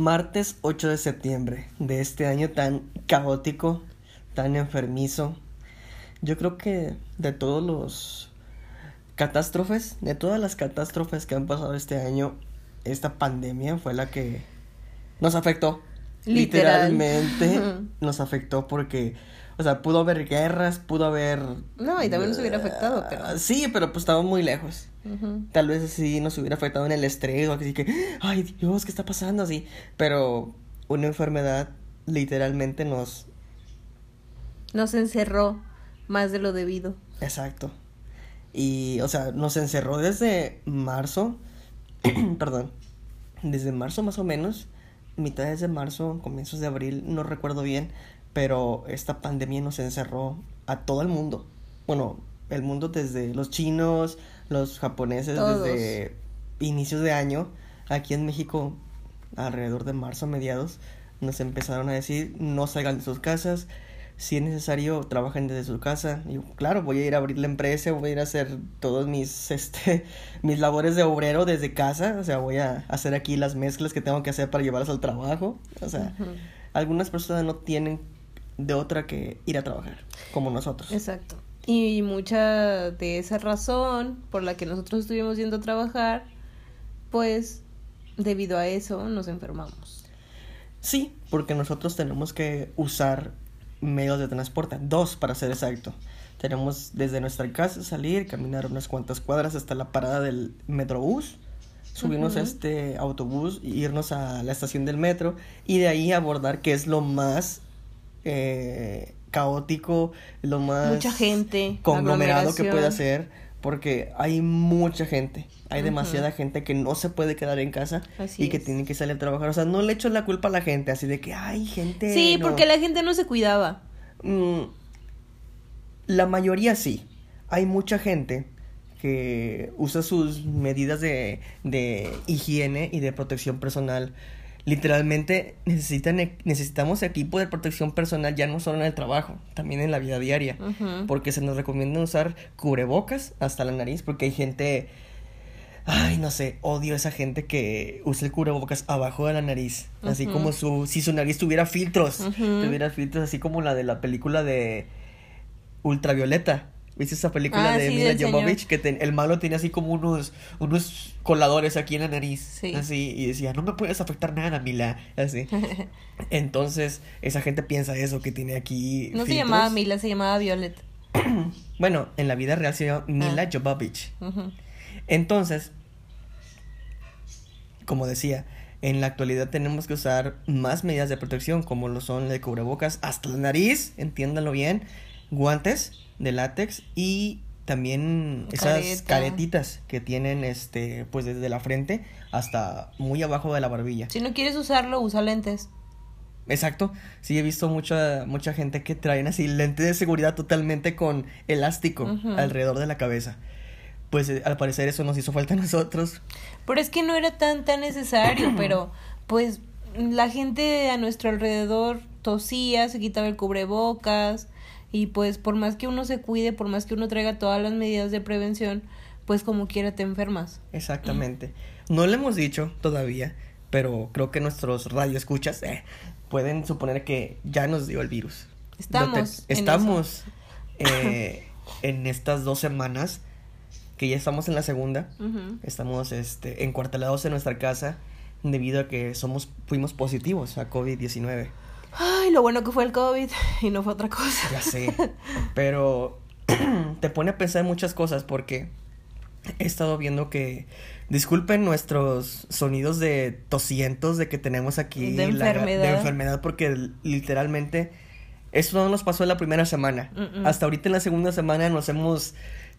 Martes 8 de septiembre de este año tan caótico, tan enfermizo. Yo creo que de todos los catástrofes, de todas las catástrofes que han pasado este año, esta pandemia fue la que nos afectó. Literal. Literalmente nos afectó porque, o sea, pudo haber guerras, pudo haber... No, y también nos hubiera afectado, pero... Sí, pero pues estaba muy lejos. Tal vez sí nos hubiera afectado en el estrés o así que, ay Dios, ¿qué está pasando? Así, pero una enfermedad literalmente nos... Nos encerró más de lo debido. Exacto. Y, o sea, nos encerró desde marzo, perdón, desde marzo más o menos, mitades de marzo, comienzos de abril, no recuerdo bien, pero esta pandemia nos encerró a todo el mundo. Bueno, el mundo desde los chinos, los japoneses, Todos. desde inicios de año, aquí en México, alrededor de marzo, mediados, nos empezaron a decir no salgan de sus casas, si es necesario, trabajen desde su casa. Y yo, claro, voy a ir a abrir la empresa, voy a ir a hacer todos mis, este, mis labores de obrero desde casa. O sea, voy a hacer aquí las mezclas que tengo que hacer para llevarlas al trabajo. O sea, algunas personas no tienen de otra que ir a trabajar, como nosotros. Exacto. Y mucha de esa razón por la que nosotros estuvimos yendo a trabajar, pues debido a eso nos enfermamos. Sí, porque nosotros tenemos que usar medios de transporte, dos para ser exacto. Tenemos desde nuestra casa salir, caminar unas cuantas cuadras hasta la parada del metrobús, subirnos a este autobús irnos a la estación del metro y de ahí abordar que es lo más eh, caótico, lo más Mucha gente, conglomerado que aglomeración. hacer porque hay mucha gente, hay demasiada gente que no se puede quedar en casa Así y que es. tiene que salir a trabajar. O sea, no le echo la culpa a la gente, así de que hay gente. Sí, no". porque la gente no se cuidaba. Mm, la mayoría sí. Hay mucha gente que usa sus medidas de, de higiene y de protección personal. Literalmente necesitan, e- necesitamos equipo de protección personal ya no solo en el trabajo, también en la vida diaria. Porque se nos recomienda usar cubrebocas hasta la nariz, porque hay gente. Ay, no sé, odio a esa gente que usa el cubrebocas abajo de la nariz. Así como su. Si su nariz tuviera filtros. Tuviera filtros, así como la de la película de Ultravioleta. ¿Viste esa película Ah, de sí, Mila. Jovovich? Que el malo tenía así como unos, unos coladores aquí en la nariz. Sí. Así, y decía, no me puedes afectar nada, Mila. Así. Entonces, esa gente piensa eso, que tiene aquí. No se llamaba Mila, se llamaba Violet. Bueno, en la vida real se llama Mila Ah. Jovovich. Entonces, como decía, en la actualidad tenemos que usar más medidas de protección, como lo son el cubrebocas hasta la nariz, entiéndanlo bien, guantes de látex y también esas Careta. caretitas que tienen este pues desde la frente hasta muy abajo de la barbilla. Si no quieres usarlo, usa lentes. Exacto. Sí, he visto mucha, mucha gente que traen así lente de seguridad totalmente con elástico alrededor de la cabeza. Pues eh, al parecer eso nos hizo falta a nosotros. Pero es que no era tan tan necesario, pero pues la gente a nuestro alrededor tosía, se quitaba el cubrebocas y pues por más que uno se cuide, por más que uno traiga todas las medidas de prevención, pues como quiera te enfermas. Exactamente. No le hemos dicho todavía, pero creo que nuestros radioescuchas eh, pueden suponer que ya nos dio el virus. Estamos Lo en te- estamos eh, en estas dos semanas que ya estamos en la segunda. Estamos este, encuartelados en nuestra casa debido a que somos fuimos positivos a COVID-19. Ay, lo bueno que fue el COVID y no fue otra cosa. Ya sé, pero te pone a pensar en muchas cosas porque he estado viendo que disculpen nuestros sonidos de tosientos de que tenemos aquí De la- enfermedad. de enfermedad porque literalmente eso no nos pasó en la primera semana. Hasta ahorita en la segunda semana nos hemos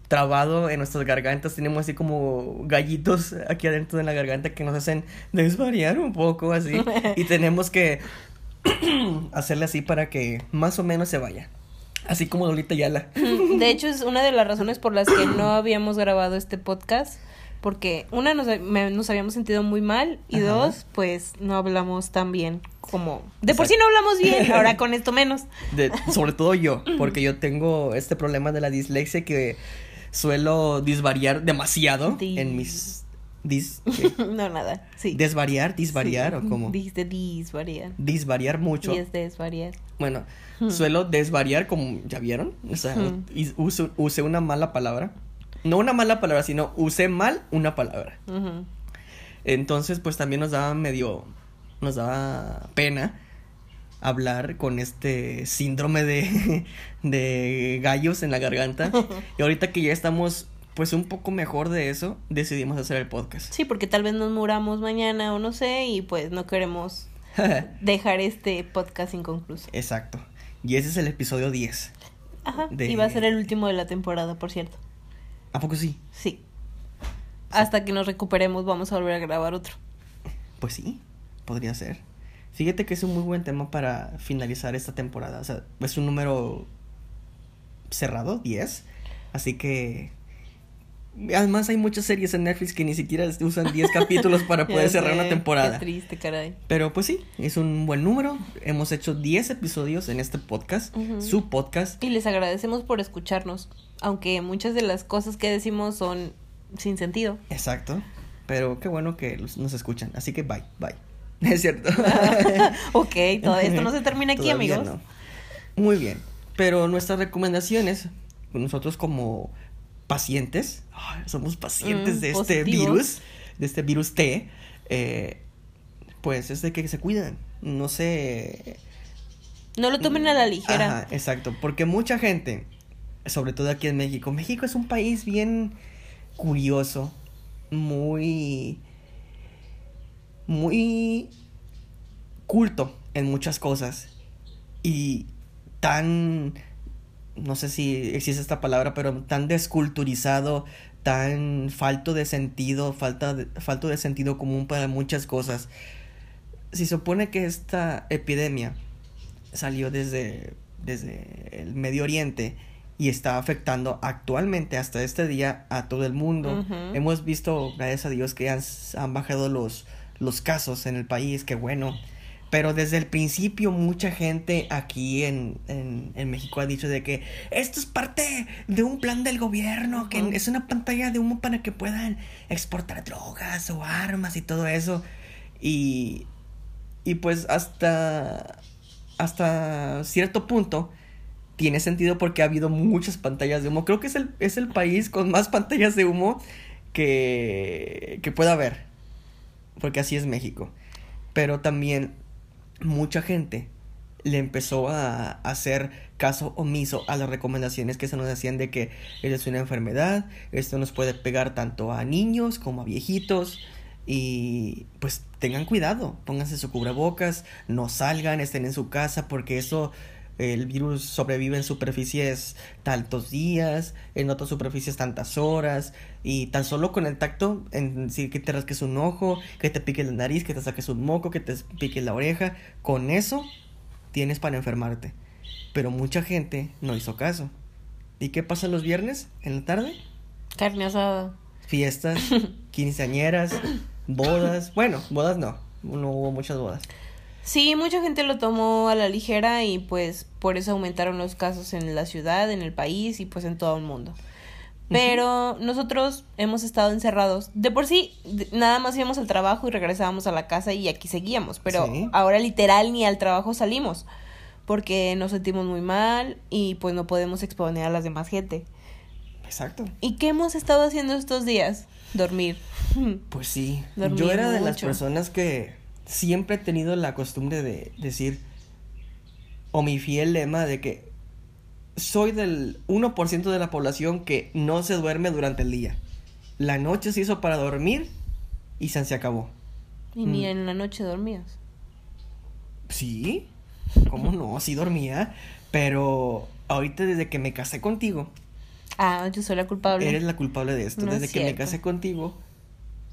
trabado en nuestras gargantas, tenemos así como gallitos aquí adentro de la garganta que nos hacen desvariar un poco así y tenemos que hacerle así para que más o menos se vaya. Así como Lolita Yala. De hecho, es una de las razones por las que no habíamos grabado este podcast. Porque, una, nos, me- nos habíamos sentido muy mal. Y Ajá. dos, pues no hablamos tan bien como. De por sí no hablamos bien, ahora con esto menos. De- sobre todo yo, porque yo tengo este problema de la dislexia que suelo disvariar demasiado en mis Dis, no, nada. Sí. ¿Desvariar? ¿Disvariar o cómo? Dijiste disvariar. Disvariar mucho. Y es desvariar. Bueno, suelo desvariar como, ¿ya vieron? O sea, Hmm. uso- usé una mala palabra. No una mala palabra, sino usé mal una palabra. Entonces, pues también nos daba medio, nos daba pena hablar con este síndrome de, de gallos en la garganta. Y ahorita que ya estamos, pues un poco mejor de eso, decidimos hacer el podcast. Sí, porque tal vez nos muramos mañana o no sé, y pues no queremos dejar este podcast inconcluso. Exacto. Y ese es el episodio 10. Ajá. De- Y va a ser el último de la temporada, por cierto. ¿A poco sí? Sí. Hasta que nos recuperemos vamos a volver a grabar otro. Pues sí, podría ser. Fíjate que es un muy buen tema para finalizar esta temporada. O sea, es un número cerrado, 10. Así que... Además hay muchas series en Netflix que ni siquiera usan 10 capítulos para poder cerrar una temporada. Qué triste, caray. Pero pues sí, es un buen número. Hemos hecho 10 episodios en este podcast, su podcast. Y les agradecemos por escucharnos, aunque muchas de las cosas que decimos son sin sentido. Exacto. Pero qué bueno que nos escuchan. Así que bye, bye. Es cierto. ok, todo esto no se termina aquí, Todavía amigos. no. Muy bien. Pero nuestras recomendaciones, nosotros como pacientes, somos pacientes Mm, de este positivos. virus, de este virus T, eh, pues es de que se cuidan. No sé. No lo tomen a la ligera. Ajá, exacto. Porque mucha gente, sobre todo aquí en México, México es un país bien curioso, muy. muy culto en muchas cosas. Y tan. No sé si existe esta palabra, pero tan desculturizado, tan falto de sentido, falta de, falto de sentido común para muchas cosas. Se supone que esta epidemia salió desde, desde el Medio Oriente y está afectando actualmente hasta este día a todo el mundo. Hemos visto, gracias a Dios, que han, han bajado los, los casos en el país, que bueno. Pero desde el principio mucha gente aquí en, en, en México ha dicho de que esto es parte de un plan del gobierno, que es una pantalla de humo para que puedan exportar drogas o armas y todo eso. Y, y pues hasta, hasta cierto punto tiene sentido porque ha habido muchas pantallas de humo. Creo que es el, es el país con más pantallas de humo que, que pueda haber. Porque así es México. Pero también mucha gente le empezó a hacer caso omiso a las recomendaciones que se nos hacían de que es una enfermedad, esto nos puede pegar tanto a niños como a viejitos y pues tengan cuidado, pónganse su cubrebocas, no salgan, estén en su casa porque eso el virus sobrevive en superficies tantos días, en otras superficies tantas horas, y tan solo con el tacto, en decir que te rasques un ojo, que te pique la nariz, que te saques un moco, que te pique la oreja, con eso tienes para enfermarte. Pero mucha gente no hizo caso. ¿Y qué pasa los viernes en la tarde? Carne asada. Fiestas, quinceañeras, bodas. Bueno, bodas no, no hubo muchas bodas. Sí, mucha gente lo tomó a la ligera y pues por eso aumentaron los casos en la ciudad, en el país y pues en todo el mundo. Pero nosotros hemos estado encerrados. De por sí, nada más íbamos al trabajo y regresábamos a la casa y aquí seguíamos. Pero Sí. ahora literal ni al trabajo salimos. Porque nos sentimos muy mal y pues no podemos exponer a las demás gente. Exacto. ¿Y qué hemos estado haciendo estos días? Dormir. Pues sí, yo era de las personas que siempre he tenido la costumbre de decir, o mi fiel lema de que soy del 1% de la población que no se duerme durante el día. La noche se hizo para dormir y se se acabó. Y ni Mm. en la noche dormías. Sí, ¿cómo no? Sí dormía, pero ahorita desde que me casé contigo, Ah, yo soy la culpable. Eres la culpable de esto. No es Desde que me casé contigo,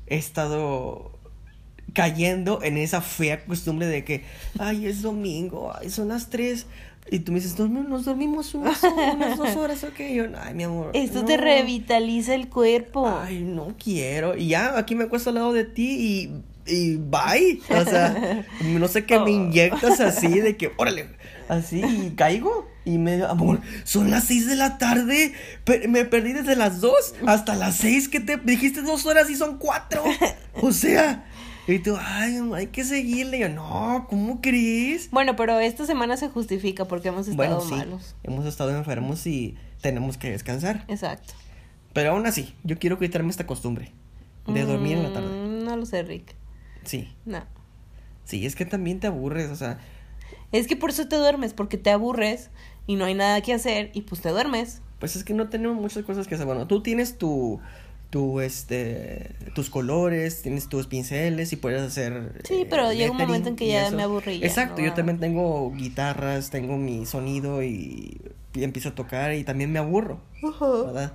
he estado cayendo en esa fea costumbre de que, ay, es domingo, ay, son las tres. Y tú me dices, "Dormi- nos dormimos unas, unas dos horas, ok. Y yo, ay, mi amor. Esto te revitaliza el cuerpo. Ay, no quiero. Y ya, aquí me acuesto al lado de ti y y bye. O sea, no sé qué me Oh. inyectas así de que, órale, así y caigo. Y me, amor, son las seis de la tarde. pe- me perdí desde las dos hasta las seis que te dijiste dos horas y son cuatro. O sea, y tú, ay, hay que seguirle. Y yo, no, ¿cómo crees? Bueno, pero esta semana se justifica porque hemos estado Bueno, sí, malos. hemos estado enfermos y tenemos que descansar. Exacto. Pero aún así, yo quiero quitarme esta costumbre de dormir en la tarde. Mm, No lo sé, Rick. Sí, No. sí, es que también te aburres, o sea, Es que por eso te duermes, porque te aburres y no hay nada que hacer y pues te duermes. pues es que no tenemos muchas cosas que hacer. Bueno, tú tienes tu, tu, este, tus colores, tienes tus pinceles y puedes hacer. Sí, pero llega un momento en que ya eso. me aburrí ya Exacto, no yo también tengo guitarras, tengo mi sonido y, y empiezo a tocar y también me aburro, ¿verdad?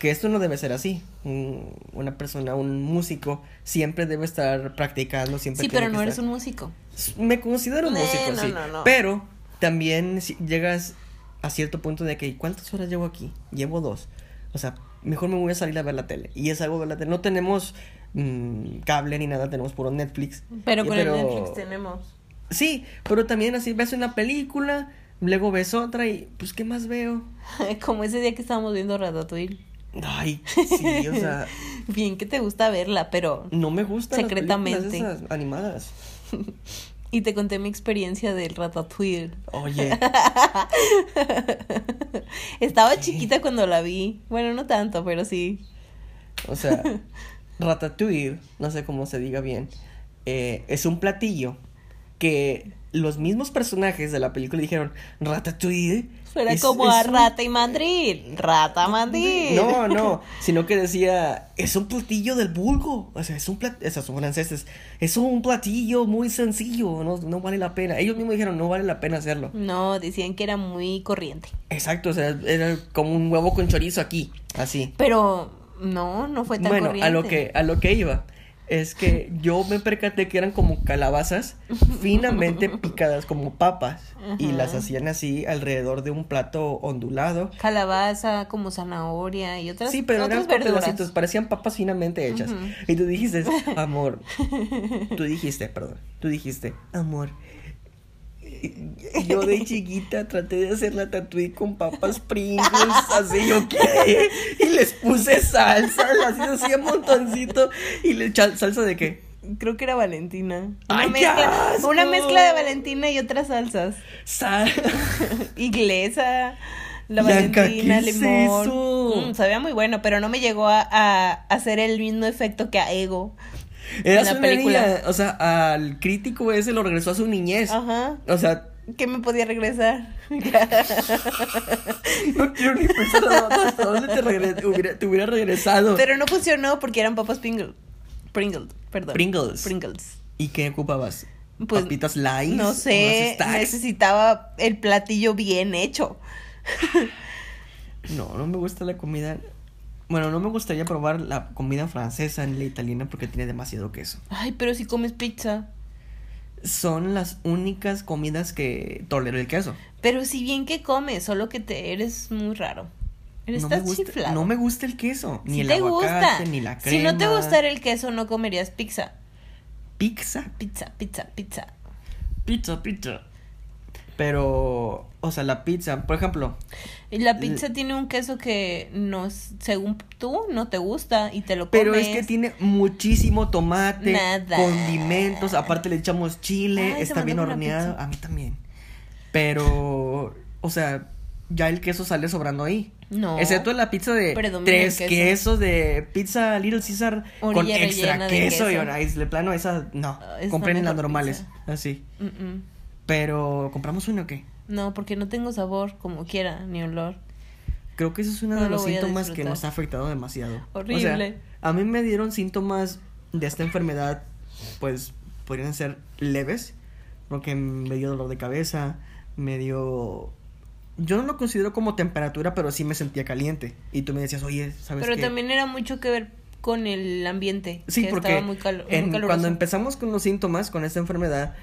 Que esto no debe ser así. Un- una persona, un músico, siempre debe estar practicando, siempre Sí, pero no eres estar- un músico. Me considero un Eh, músico, no, sí. no, no. Pero también si llegas a cierto punto de que, ¿cuántas horas llevo aquí? Llevo dos. O sea, mejor me voy a salir a ver la tele. Y es algo de la tele. No tenemos mm, cable ni nada, tenemos puro Netflix. Pero con el Netflix tenemos. Sí, pero también así ves una película, luego ves otra y, pues, ¿qué más veo? Como ese día que estábamos viendo Ratatouille. Ay, sí, o sea, Bien que te gusta verla, pero... no me gustan las Secretamente. esas animadas. Y te conté mi experiencia del Ratatouille. Oye, Estaba chiquita cuando la vi. Bueno, no tanto, pero sí. O sea, ratatouille, no sé cómo se diga bien, eh, es un platillo que los mismos personajes de la película dijeron, ratatouille. Suena es- como es a un- rata y mandril. Rata mandril. No, no, sino que decía, es un platillo del vulgo. O sea, es un platillo, son franceses, es un platillo muy sencillo, no, no vale la pena. Ellos mismos dijeron, no vale la pena hacerlo. No, decían que era muy corriente. Exacto, o sea, era como un huevo con chorizo aquí, así. Pero no, no fue tan bueno, corriente. a lo que a lo que iba es que yo me percaté que eran como calabazas finamente picadas como papas y las hacían así alrededor de un plato ondulado. Calabaza, como zanahoria y otras Sí, pero eran otras verduras. pedacitos, parecían papas finamente hechas. Y tú dijiste, amor, tú dijiste, perdón, tú dijiste, amor. Yo de chiquita traté de hacer la tatuí con papas Pringles, así yo qué. Y les puse salsa, así hacía un montoncito. Y le salsa de qué? Creo que era Valentina. Una, ¡Ay, mezcla, asco! una mezcla de Valentina y otras salsas. Sal. Inglesa, la Valentina, ¿qué es limón. Mm, sabía muy bueno, pero no me llegó a, a hacer el mismo efecto que a Ego. Eras la una película. niña, o sea, al crítico ese lo regresó a su niñez. Ajá. O sea, ¿Qué me podía regresar? no quiero ni pensar hasta dónde te, regre- hubiera, te hubiera regresado. pero no funcionó porque eran papas Pringles. Pringles, perdón. Pringles. Pringles. ¿Y qué ocupabas? Pues, ¿Papitas light? No sé, necesitaba el platillo bien hecho. No, no me gusta la comida. Bueno, no me gustaría probar la comida francesa ni la italiana porque tiene demasiado queso. Ay, pero si comes pizza. Son las únicas comidas que tolero el queso. Pero si bien que comes, solo que te eres muy raro. Eres No me, tan gusta, chiflado. no me gusta el queso, ni Si el te aguacate, gusta. ni la crema. Si no te gustara el queso, no comerías pizza. Pizza, Pizza, pizza, pizza. pizza, pizza. Pero, o sea, la pizza, por ejemplo, Y la pizza tiene un queso que no, según tú, no te gusta y te lo comes. Pero es que tiene muchísimo tomate, Nada. condimentos, aparte le echamos chile, Ay, está bien horneado, a mí también. Pero, o sea, ya el queso sale sobrando ahí. No. Excepto la pizza de Predomina tres queso. quesos de pizza Little Caesar con extra de queso, y queso. ahora de plano esa no, la compren las normales, pizza. así. Mm, mm. Pero compramos uno o qué? No, porque no tengo sabor como quiera, ni olor. Creo que eso es uno No de lo los síntomas que nos ha afectado demasiado. O Horrible. sea, a mí me dieron síntomas de esta enfermedad, pues podrían ser leves, porque me dio dolor de cabeza, me dio... Yo no lo considero como temperatura, pero sí me sentía caliente. Y tú me decías, oye, ¿sabes Pero qué? también era mucho que ver con el ambiente. Sí, que porque estaba muy, calo- en- cuando empezamos con los síntomas, con esta enfermedad,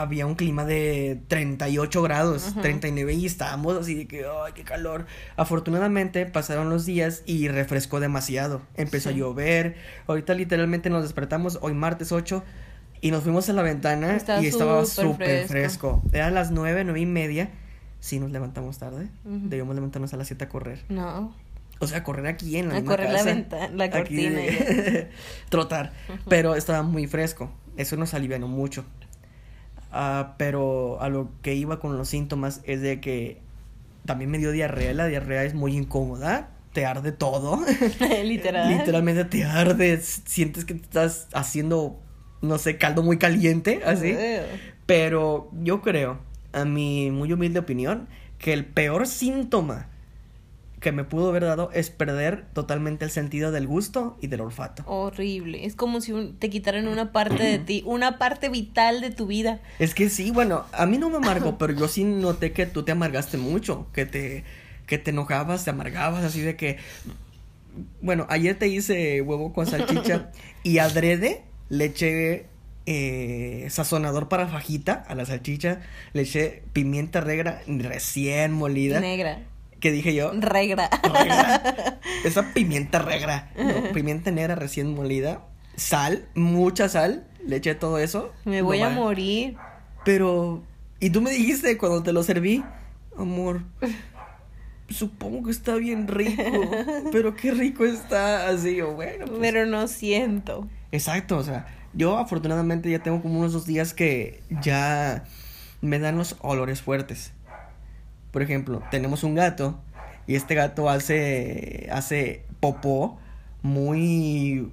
había un clima de 38 grados, 39 y estábamos así de que, ay, qué calor. Afortunadamente pasaron los días y refrescó demasiado. Empezó a llover. Ahorita literalmente nos despertamos hoy martes 8 y nos fuimos a la ventana y estaba súper fresco. Eran las 9, 9 y media. Sí, nos levantamos tarde. Debíamos levantarnos a las 7 a correr. No. O sea, correr aquí en la a correr la ventana, la cortina. trotar. Pero estaba muy fresco. Eso nos alivianó mucho. Ah, pero a lo que iba con los síntomas es de que también me dio diarrea. La diarrea es muy incómoda. Te arde todo. Literal. Literalmente te arde. Sientes que te estás haciendo, no sé, caldo muy caliente, así. Pero yo creo, a mi muy humilde opinión, que el peor síntoma que me pudo haber dado es perder totalmente el sentido del gusto y del olfato. Horrible. Es como si te quitaran una parte de ti, una parte vital de tu vida. Es que sí, bueno, a mí no me amargó, pero yo sí noté que tú te amargaste mucho, que te, que te enojabas, te amargabas, así de que... Bueno, ayer te hice huevo con salchicha y adrede le eché eh, sazonador para fajita a la salchicha, le eché pimienta negra recién molida. Negra. ¿Qué dije yo? Regra. Esa pimienta regra. pimienta negra recién molida. Sal, mucha sal. Le eché todo eso. Me voy a morir. Pero. Y tú me dijiste cuando te lo serví, amor. Supongo que está bien rico. pero qué rico está. Así, o bueno. Pues. Pero no siento. Exacto, o sea. Yo afortunadamente ya tengo como unos dos días que ya me dan los olores fuertes. Por ejemplo, tenemos un gato y este gato hace, hace popó muy,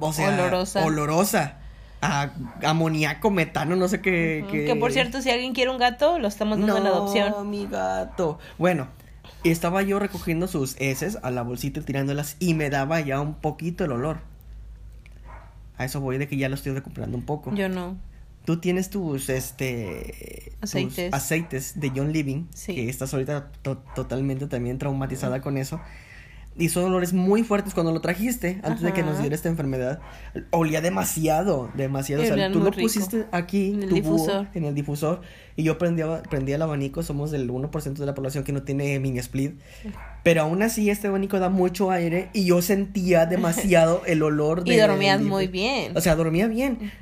o sea, olorosa. olorosa. A amoníaco, metano, no sé qué, Que por cierto, si alguien quiere un gato, lo estamos dando en adopción. No, mi gato. Bueno, estaba yo recogiendo sus heces a la bolsita y tirándolas y me daba ya un poquito el olor. A eso voy de que ya lo estoy recuperando un poco. Yo no. Tú tienes tus, este... Aceites. aceites de John Living. Sí. Que estás ahorita totalmente también traumatizada con eso. Y son olores muy fuertes cuando lo trajiste, antes de que nos diera esta enfermedad. Olía demasiado, demasiado. O sea, tú lo pusiste aquí, en el difusor. en el difusor. Y yo prendía, prendía el abanico. Somos del 1% de la población que no tiene mini split. Pero aún así, este abanico da mucho aire. Y yo sentía demasiado el olor de. Y dormías muy bien. O sea, dormía bien.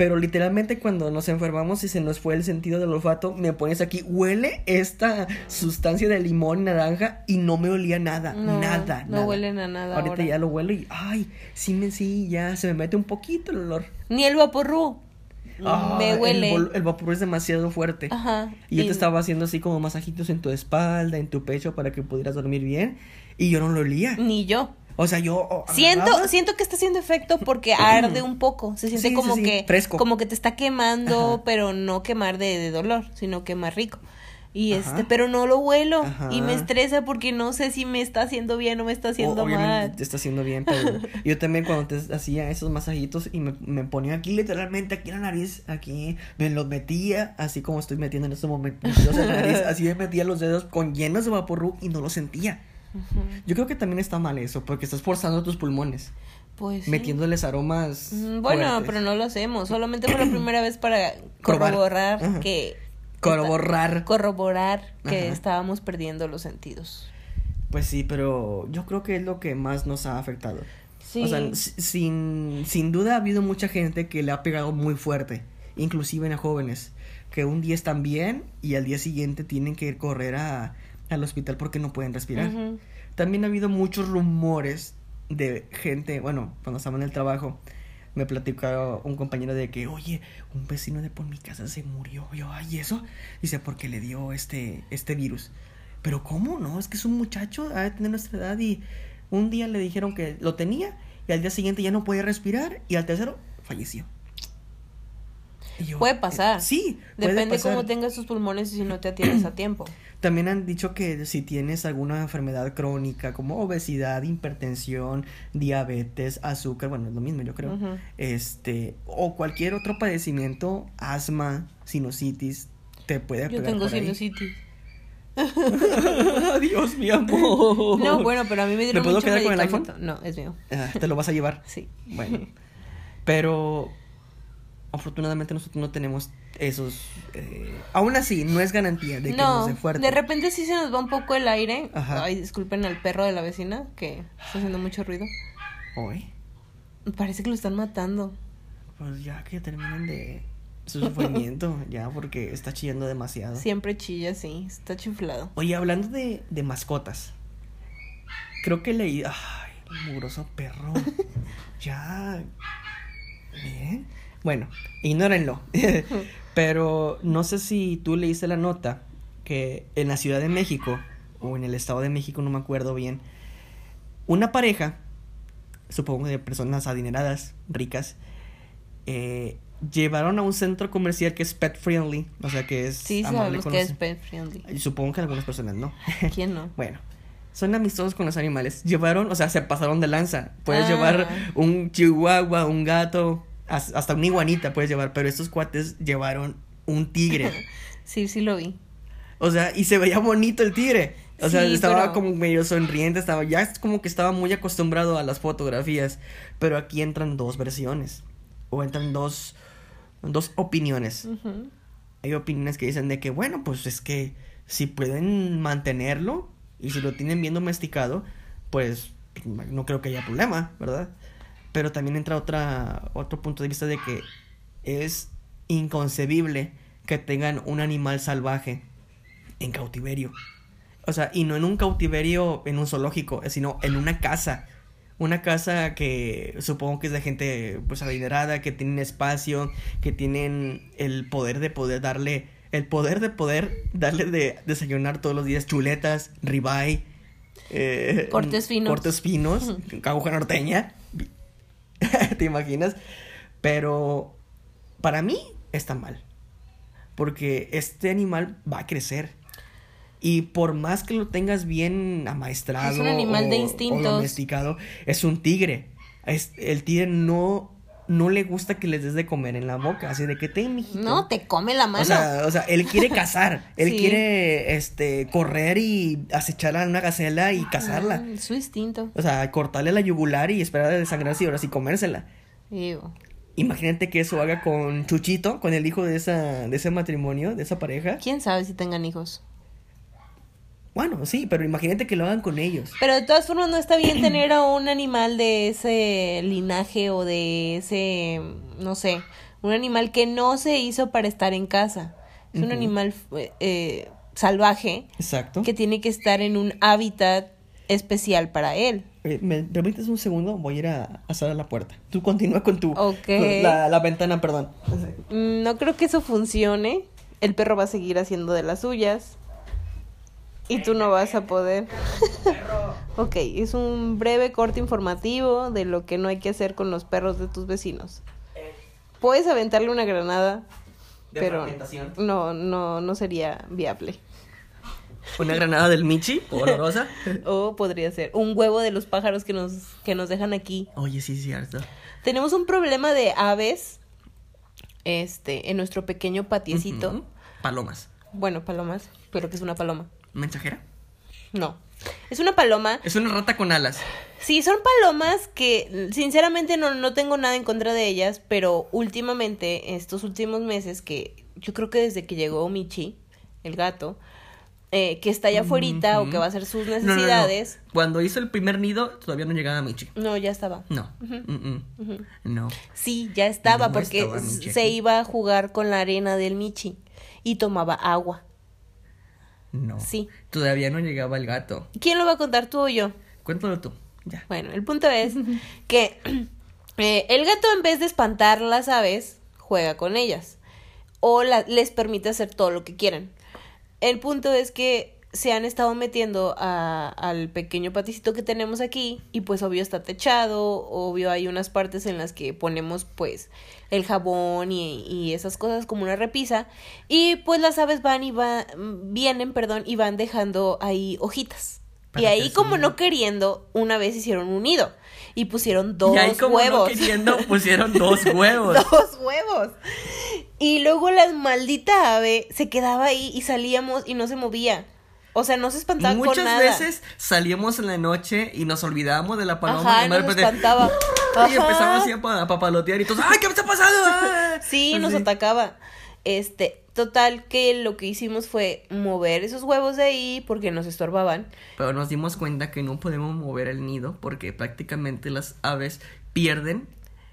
Pero literalmente cuando nos enfermamos y se nos fue el sentido del olfato, me pones aquí, huele esta sustancia de limón y naranja y no me olía nada, nada, no huelen a nada. Ahorita ya lo huelo y, ay, sí, me, sí, ya se me mete un poquito el olor. Ni el vaporru. Ah, me huele. El, el, es demasiado fuerte. Ajá. Y yo te estaba haciendo así como masajitos en tu espalda, en tu pecho para que pudieras dormir bien. Y yo no lo olía. Ni yo. O sea, yo oh, siento siento que está haciendo efecto porque arde un poco, se siente como que fresco. como que te está quemando, pero no quemar de, dolor, sino quemar rico. Y este, pero no lo huelo y me estresa porque no sé si me está haciendo bien o me está haciendo mal. Te está haciendo bien, pero yo también cuando te hacía esos masajitos y me, me, ponía aquí literalmente aquí en la nariz, aquí me los metía, así como estoy metiendo en la nariz, así me metía los dedos con llenos de vapor y no lo sentía. Yo creo que también está mal eso, porque estás forzando tus pulmones. Pues. Metiéndoles aromas. Mm, bueno, pero no lo hacemos. Solamente fue la primera vez para corroborar que. Corroborar. corroborar que estábamos perdiendo los sentidos. Pues sí, pero yo creo que es lo que más nos ha afectado. Sí. O sea, sin, sin duda ha habido mucha gente que le ha pegado muy fuerte, inclusive en a jóvenes, que un día están bien y al día siguiente tienen que correr a, al hospital porque no pueden respirar. También ha habido muchos rumores de gente, bueno, cuando estaba en el trabajo, me platicó un compañero de que, oye, un vecino de por mi casa se murió. Yo, ay, ¿eso? Dice, porque le dio este, este virus. Pero ¿cómo? No, es que es un muchacho, ha de tener nuestra edad y un día le dijeron que lo tenía y al día siguiente ya no podía respirar y al tercero falleció. Puede pasar. sí. Depende cómo tengas tus pulmones y si no te atiendes a tiempo. También han dicho que si tienes alguna enfermedad crónica como obesidad, hipertensión, diabetes, azúcar, bueno, es lo mismo yo creo, este, o cualquier otro padecimiento, asma, sinusitis, te puede Yo tengo sinusitis. Adiós, mi amor. No, bueno, pero a mí me dieron ¿Me puedo quedar con el iPhone? No, es mío. Ah, ¿Te lo vas a llevar? Sí. Bueno. Pero afortunadamente nosotros no tenemos esos... Eh, aún así, no es garantía de que no, nos dé fuerte. de repente sí se nos va un poco el aire. Ajá. Ay, disculpen al perro de la vecina que está haciendo mucho ruido. Hoy, Parece que lo están matando. pues ya que terminen de su sufrimiento, ya, porque está chillando demasiado. Siempre chilla, sí, está chiflado. Oye, hablando de, de mascotas, creo que leí. Ay, mugroso perro. ya. Bien. Bueno, ignórenlo. Pero no sé si tú leíste la nota que en la Ciudad de México, o en el Estado de México, no me acuerdo bien, una pareja, supongo de personas adineradas, ricas, eh, llevaron a un centro comercial que es pet friendly, o sea que es Sí, amable con que los- es pet friendly. y Supongo que algunas personas no. ¿Quién no? bueno, son amistosos con los animales. Llevaron, o sea, se pasaron de lanza. Puedes Ah. llevar un chihuahua, un gato, hasta una iguanita puedes llevar, pero estos cuates llevaron un tigre. Sí, sí lo vi. O sea, y se veía bonito el tigre. O sea, Sí, estaba pero- como medio sonriente, estaba ya es como que estaba muy acostumbrado a las fotografías, pero aquí entran dos versiones o entran dos dos opiniones. Hay opiniones que dicen de que, bueno, pues es que si pueden mantenerlo y si lo tienen bien domesticado, pues no creo que haya problema, ¿verdad? Pero también entra otra, otro punto de vista de que es inconcebible que tengan un animal salvaje en cautiverio. O sea, y no en un cautiverio en un zoológico, sino en una casa. Una casa que supongo que es de gente pues adinerada, que tienen espacio, que tienen el poder de poder darle, el poder de poder darle de desayunar todos los días chuletas, ribeye, eh, Cortes finos. cortes finos, norteña. ¿Te imaginas? Pero para mí está mal. Porque este animal va a crecer. Y por más que lo tengas bien amaestrado Es un animal de o domesticado, es un tigre. Es- el tigre no, no le gusta que les des de comer en la boca. Así de que te, mijito. No, te come la mano. O sea, o sea, él quiere cazar. Él Sí. quiere este correr y acechar a una gacela y cazarla. Ah, su instinto. O sea, cortarle la yugular y esperar a desangrarse y ahora sí comérsela. Ew. Imagínate que eso haga con Chuchito, con el hijo de esa de ese matrimonio, de esa pareja. ¿Quién sabe si tengan hijos? Bueno, sí, pero imagínate que lo hagan con ellos. Pero de todas formas no está bien tener a un animal de ese linaje o de ese, no sé, un animal que no se hizo para estar en casa. Es un animal eh, eh, salvaje Exacto. que tiene que estar en un hábitat especial para él. Eh, ¿Me permites un segundo? Voy a ir a, a cerrar la puerta. Tú continúa con tu... Con la, la ventana, perdón. Mm, No creo que eso funcione. El perro va a seguir haciendo de las suyas. Y tú no vas a poder. ok, es un breve corte informativo de lo que no hay que hacer con los perros de tus vecinos. Puedes aventarle una granada, De pero no, no, no sería viable. Una granada del Michi, olorosa. O podría ser un huevo de los pájaros que nos, que nos dejan aquí. Oye, sí, es cierto. Tenemos un problema de aves este, en nuestro pequeño patiecito. Palomas. Bueno, palomas, pero que es una paloma. ¿Mensajera? No. Es una paloma. Es una rata con alas. Sí, son palomas que sinceramente no, no tengo nada en contra de ellas, pero últimamente, estos últimos meses, que yo creo que desde que llegó Michi, el gato, eh, que está allá afuera o que va a hacer sus No, no, no. necesidades. Cuando hizo el primer nido, todavía no llegaba Michi. No, ya estaba. No. Mm, mm. No. Sí, ya estaba porque estaba se iba a jugar con la arena del Michi y tomaba agua. No. Sí. Todavía no llegaba el gato. ¿Quién lo va a contar tú o yo? Cuéntalo tú. Ya. Bueno, el punto es que eh, el gato en vez de espantar las aves, juega con ellas o la- les permite hacer todo lo que quieran. El punto es que se han estado metiendo a- al pequeño paticito que tenemos aquí y pues obvio está techado, obvio hay unas partes en las que ponemos pues el jabón y, y esas cosas como una repisa y pues las aves van y van, vienen, perdón, y van dejando ahí hojitas. Para y ahí como no queriendo, una vez hicieron un nido y pusieron dos y ahí como huevos. no queriendo pusieron dos huevos. dos huevos. Y luego la maldita ave se quedaba ahí y salíamos y no se movía. O sea, no se espantaba Muchas con nada. veces salíamos en la noche y nos olvidábamos de la paloma Ajá, y, nos repente, espantaba. Y empezaba así a, pa- a papalotear y todos, ¡ay, qué me está pasando! Ah". Sí, nos Así. atacaba. Este, total que lo que hicimos fue mover esos huevos de ahí porque nos estorbaban. Pero nos dimos cuenta que no podemos mover el nido porque prácticamente las aves pierden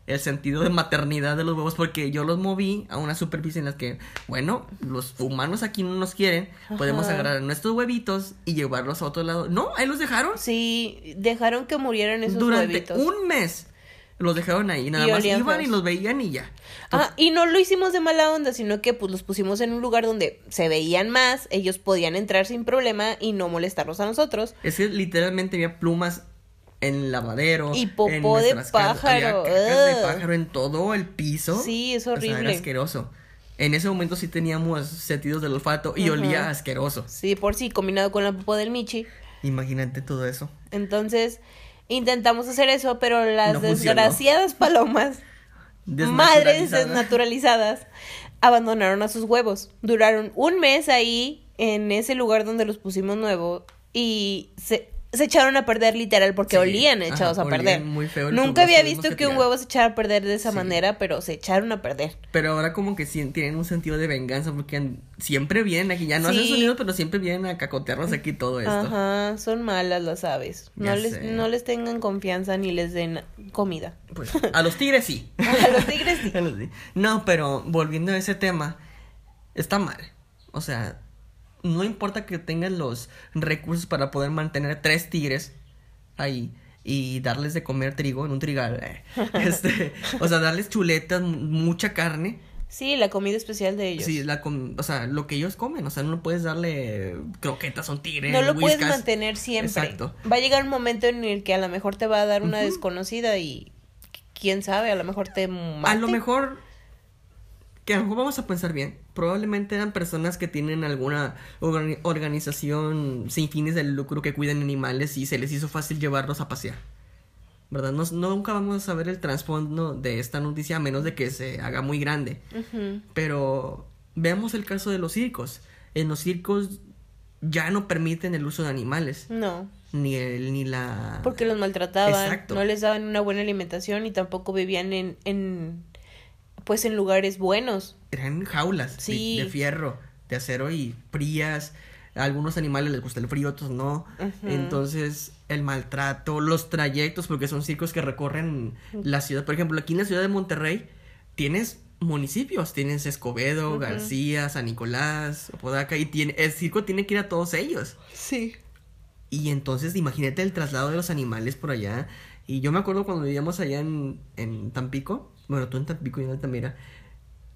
el sentido de maternidad de los huevos porque yo los moví a una superficie en la que, bueno, los humanos aquí no nos quieren, podemos Ajá. agarrar nuestros huevitos y llevarlos a otro lado. No, ahí los dejaron Sí, dejaron que murieran esos durante huevitos. un mes. Los dejaron ahí, nada Y más iban y los veían y ya. Ah, y no lo hicimos de mala onda, sino que pues los pusimos en un lugar donde se veían más, ellos podían entrar sin problema y no molestarnos a nosotros. Es que literalmente había plumas en el lavadero. Y popó en de pájaro, de pájaro en todo el piso. Sí, es O sea, era horrible. asqueroso. En ese momento sí teníamos sentidos del olfato y olía asqueroso. Sí, por sí, combinado con la popó del Michi. Imagínate todo eso. Entonces, intentamos hacer eso, pero las No desgraciadas palomas, madres Desnaturalizada. desnaturalizadas, abandonaron a sus huevos. Duraron un mes ahí, en ese lugar donde los pusimos nuevo, y se, se echaron a perder literal porque Sí, olían ajá, echados a perder. muy feo, Nunca había visto que que un huevo se echara a perder de esa Sí. manera, pero se echaron a perder. Pero ahora como que sí tienen un sentido de venganza porque siempre vienen aquí, ya no hacen sonido, pero siempre vienen a cacotearnos aquí todo esto. Ajá, son malas las aves. No Ya les, sé. no les tengan confianza ni les den comida. Pues a los tigres sí. A los tigres sí. A los ti- No, pero volviendo a ese tema, está mal. O sea, no importa que tengan los recursos para poder mantener tres tigres ahí y darles de comer trigo en un trigal. eh. Este, o sea, darles chuletas, mu- mucha carne. Sí, la comida especial de ellos. Sí, la com- o sea, lo que ellos comen, o sea, no puedes darle croquetas a un tigre. no lo puedes mantener siempre. Exacto. Va a llegar un momento en el que a lo mejor te va a dar una desconocida y quién sabe, a lo mejor te mate. A lo mejor, que a lo mejor vamos a pensar bien, probablemente eran personas que tienen alguna organi- organización sin fines de lucro que cuidan animales y se les hizo fácil llevarlos a pasear. ¿Verdad? No, nunca vamos a saber el trasfondo de esta noticia a menos de que se haga muy grande. Pero veamos el caso de los circos. En los circos ya no permiten el uso de animales, No, ni el, ni la... porque los maltrataban, Exacto. no les daban una buena alimentación y tampoco vivían en, en pues en lugares buenos. eran jaulas de- Sí. de, fierro, de acero y frías. A algunos animales les gusta el frío, otros no. Entonces, el maltrato, los trayectos, porque son circos que recorren la ciudad. Por ejemplo, aquí en la ciudad de Monterrey tienes municipios, tienes Escobedo, García, San Nicolás, Podaca, y tiene, el circo tiene que ir a todos ellos. Sí. Y entonces imagínate el traslado de los animales por allá. Y yo me acuerdo cuando vivíamos allá en, en Tampico, bueno, tú en Tampico y en Altamira,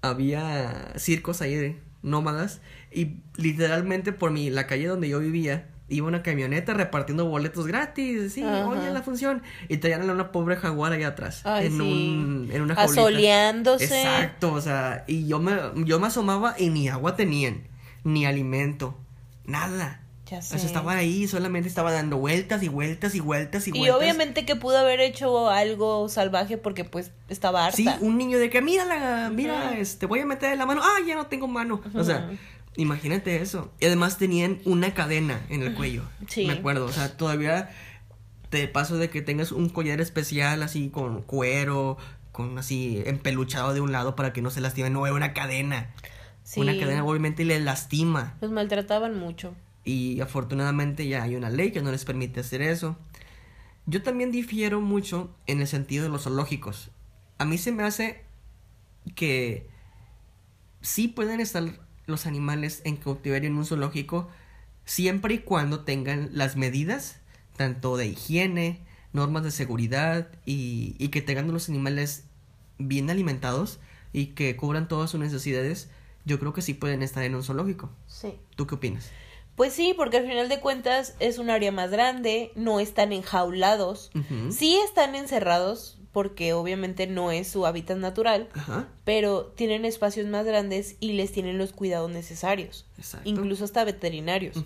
había circos ahí nómadas y literalmente por mi, la calle donde yo vivía iba una camioneta repartiendo boletos gratis, sí, Ajá. oye la función y traían a una pobre jaguar allá atrás Ay, en sí. un en una jaulita. Asoleándose. Exacto, o sea, y yo me yo me asomaba y ni agua tenían, ni alimento, nada. Ya O sea, sé. estaban ahí, solamente estaba dando vueltas y vueltas y vueltas y Y vueltas. obviamente que pudo haber hecho algo salvaje porque pues estaba harta. Sí, un niño de que, mira, la, mira, este, voy a meter la mano. Ah, ya no tengo mano. O sea, imagínate eso. Y además tenían una cadena en el cuello. Sí. Me acuerdo. O sea, todavía te paso de que tengas un collar especial así con cuero, con así empeluchado de un lado para que no se lastime. No, era una cadena. Sí. Una cadena obviamente le lastima. Los maltrataban mucho. Y afortunadamente ya hay una ley que no les permite hacer eso. Yo también difiero mucho en el sentido de los zoológicos. A mí se me hace que sí pueden estar los animales en cautiverio en un zoológico siempre y cuando tengan las medidas tanto de higiene, normas de seguridad y, y que tengan los animales bien alimentados y que cubran todas sus necesidades. Yo creo que sí pueden estar en un zoológico. Sí. ¿Tú qué opinas? Pues sí, porque al final de cuentas es un área más grande, no están enjaulados. Sí están encerrados porque obviamente no es su hábitat natural, Ajá. pero tienen espacios más grandes y les tienen los cuidados necesarios, Exacto. incluso hasta veterinarios,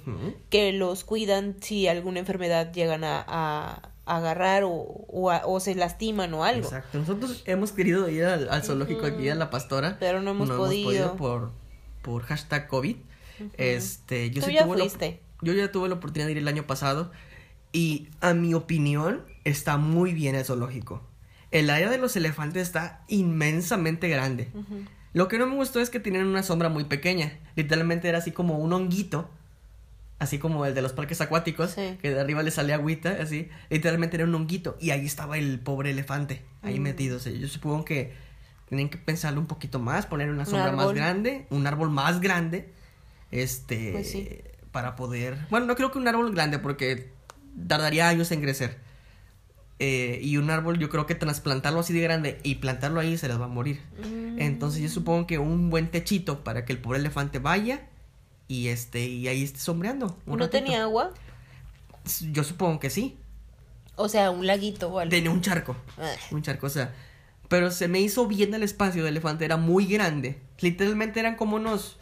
que los cuidan si alguna enfermedad llegan a, a agarrar o, o, a- o se lastiman o algo. Exacto. Nosotros hemos querido ir al, al zoológico aquí a La Pastora. Pero no hemos podido. por, por hashtag COVID. Este, yo Tú sí ya tuve la-. Yo ya tuve la oportunidad de ir el año pasado y a mi opinión está muy bien el zoológico. El área de los elefantes está inmensamente grande. Lo que no me gustó es que tienen una sombra muy pequeña. Literalmente era así como un honguito. Así como el de los parques acuáticos. Sí. Que de arriba le salía agüita, así. Literalmente era un honguito. Y ahí estaba el pobre elefante. Ahí Mm. metido. O sea, yo supongo que tienen que pensarlo un poquito más. Poner una Un sombra más grande. Un árbol más grande. Este. Pues sí. Para poder. Bueno, no creo que un árbol grande porque tardaría años en crecer. Eh, y un árbol yo creo que trasplantarlo así de grande y plantarlo ahí se les va a morir. Mm. Entonces yo supongo que un buen techito para que el pobre elefante vaya y este y ahí esté sombreando. ¿No ratito. tenía agua? Yo supongo que sí. O sea, un laguito o algo. Tenía un charco. Ah. Un charco, o sea. Pero se me hizo bien el espacio del elefante, era muy grande. Literalmente eran como unos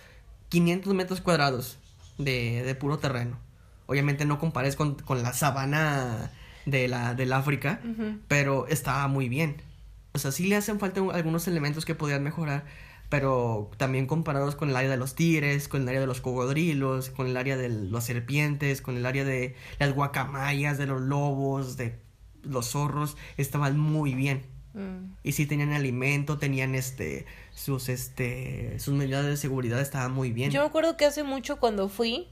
500 metros cuadrados de, de puro terreno. Obviamente no compares con, con la sabana de la, del África, pero estaba muy bien. O sea, sí le hacen falta un- algunos elementos que podrían mejorar, pero también comparados con el área de los tigres, con el área de los cocodrilos, con el área de las serpientes, con el área de las guacamayas, de los lobos, de los zorros, estaban muy bien. Mm. Y sí tenían alimento, tenían este sus este sus medidas de seguridad estaban muy bien. Yo me acuerdo que hace mucho cuando fui,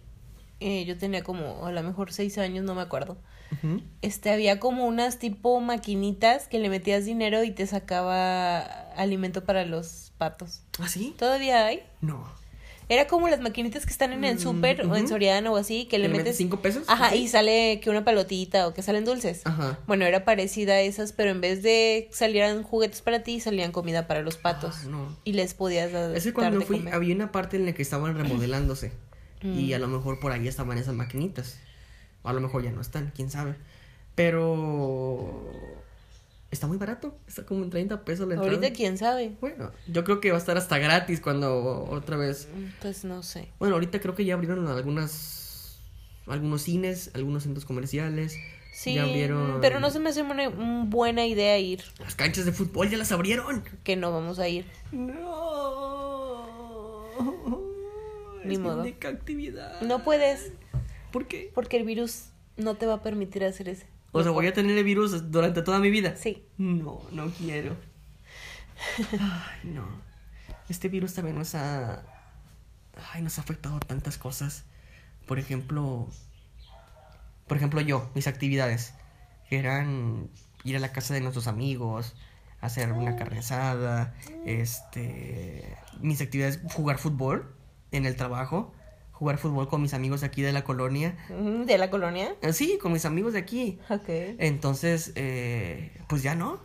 eh, yo tenía como a lo mejor seis años, no me acuerdo. Este, había como unas tipo maquinitas que le metías dinero y te sacaba alimento para los patos. ¿Ah, sí? ¿Todavía hay? No. Era como las maquinitas que están en el Mm, súper o en. Soriano o así, que le, ¿Le metes metes... cinco pesos? Ajá, y sale que una pelotita o que salen dulces. Ajá. Bueno, era parecida a esas, pero en vez de salieran juguetes para ti, salían comida para los patos. Ah, no. Y les podías dar, Es que cuando fui comer. había una parte en la que estaban remodelándose. Mm. Y a lo mejor por ahí estaban esas maquinitas. O a lo mejor ya no están, quién sabe. Pero está muy barato. Está como en 30 pesos la entrada. Ahorita quién sabe. Bueno, yo creo que va a estar hasta gratis cuando otra vez. Pues no sé. Bueno, ahorita creo que ya abrieron algunas algunos cines, algunos centros comerciales. Sí, Ya abrieron pero no se me hace una mm, buena idea ir, las canchas de fútbol ya las abrieron. que no vamos a ir. No. Ni es mi modo. única actividad. No puedes, ¿Por qué? porque el virus no te va a permitir hacer ese. O sea, voy a tener el virus durante toda mi vida. Sí. No, no quiero. Ay, no. Este virus también nos ha. Ay, nos ha afectado tantas cosas. Por ejemplo. Por ejemplo, yo, mis actividades. Que eran ir a la casa de nuestros amigos, hacer una carne asada, este. Mis actividades, jugar fútbol en el trabajo, jugar fútbol con mis amigos aquí de la colonia. ¿De la colonia? Eh, Sí, con mis amigos de aquí. Ok. Entonces, eh, pues ya no.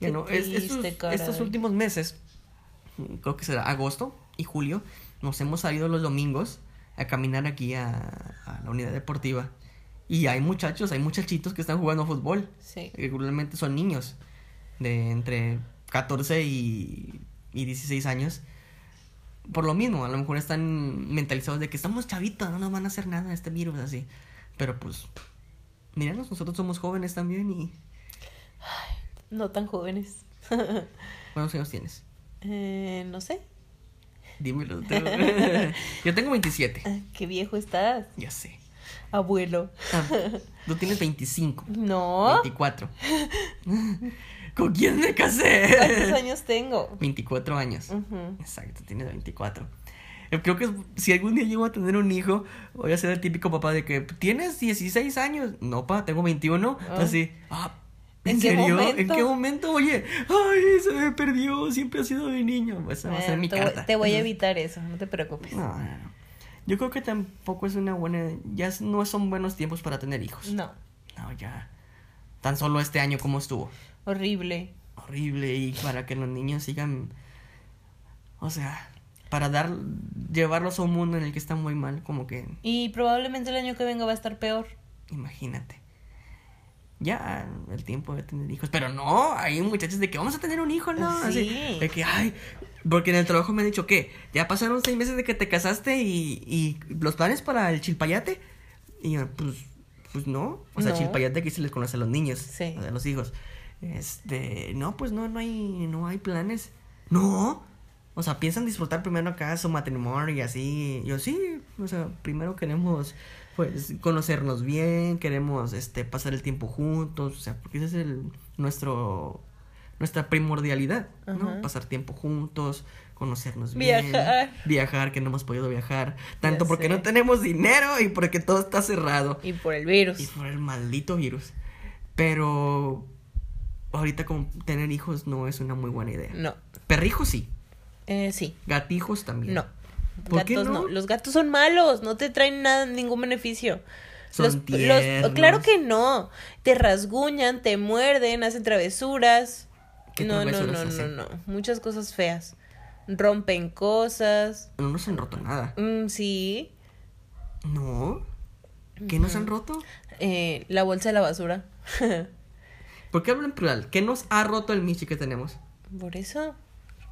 Ya Qué no. Estos, triste, caray. estos últimos meses, creo que será agosto y julio, nos hemos salido los domingos a caminar aquí a, a la unidad deportiva. Y hay muchachos, hay muchachitos que están jugando fútbol. Sí. Regularmente son niños de entre 14 y, y 16 años. Por lo mismo, a lo mejor están mentalizados de que estamos chavitos, no nos van a hacer nada este virus así. Pero pues, míranos, nosotros somos jóvenes también y... No tan jóvenes. ¿Cuántos años tienes? Eh, no sé. Dímelo. tú. Yo tengo 27. Ah, Qué viejo estás, Ya sé. abuelo. Ah, tú tienes 25. No. 24. ¿Con quién me ¿Cuántos casé? años tengo? 24 años. Exacto, tienes 24. Eh, Creo que si algún día llego a tener un hijo, voy a ser el típico papá de que tienes 16 años. No, pa, tengo 21. Ah. Así, ah, ¿en, ¿En qué serio? ¿En momento? qué momento? Oye, ay, se me perdió, siempre ha sido mi niño. Pues esa va a ser Eh, mi te, voy, te voy a evitar eso, no te preocupes. No, no, no. Yo creo que tampoco es una buena. Ya no son buenos tiempos para tener hijos. No, No, ya. Tan solo este año como estuvo. Horrible. Horrible. Y para que los niños sigan. O sea, para dar. Llevarlos a un mundo en el que están muy mal, como que. Y probablemente el año que venga va a estar peor. Imagínate. Ya, el tiempo de tener hijos. Pero no, hay muchachos de que vamos a tener un hijo, ¿no? Sí. Así, de que, ay. Porque en el trabajo me han dicho que ya pasaron seis meses de que te casaste y, y los planes para el chilpayate. Y yo, pues, pues no. O sea, No. chilpayate aquí se les conoce a los niños, Sí. a los hijos. Este, no, pues no, no hay, no hay planes. No. O sea, piensan disfrutar primero acá su matrimonio y así. Yo sí, O sea, primero queremos pues conocernos bien, queremos este pasar el tiempo juntos, o sea, porque ese es el nuestro nuestra primordialidad, ¿no? Pasar tiempo juntos, conocernos bien. Viajar. Viajar, que no hemos podido viajar. Tanto Ya porque sé. no tenemos dinero y porque todo está cerrado. Y por el virus. Y por el maldito virus. Pero ahorita como tener hijos no es una muy buena idea. No. Perrijos sí, Eh, sí. gatijos también. No. ¿Por qué gatos no? Los gatos son malos, no te traen nada, ningún beneficio. Son los, claro que no. Te rasguñan, te muerden, hacen travesuras. ¿Qué No, no, no, no, hacen? no. Muchas cosas feas. Rompen cosas. No nos han roto nada. Mm, sí. No. ¿Qué nos han roto? Eh, la bolsa de la basura. ¿Por qué hablo en plural? ¿Qué nos ha roto el Michi que tenemos? Por eso.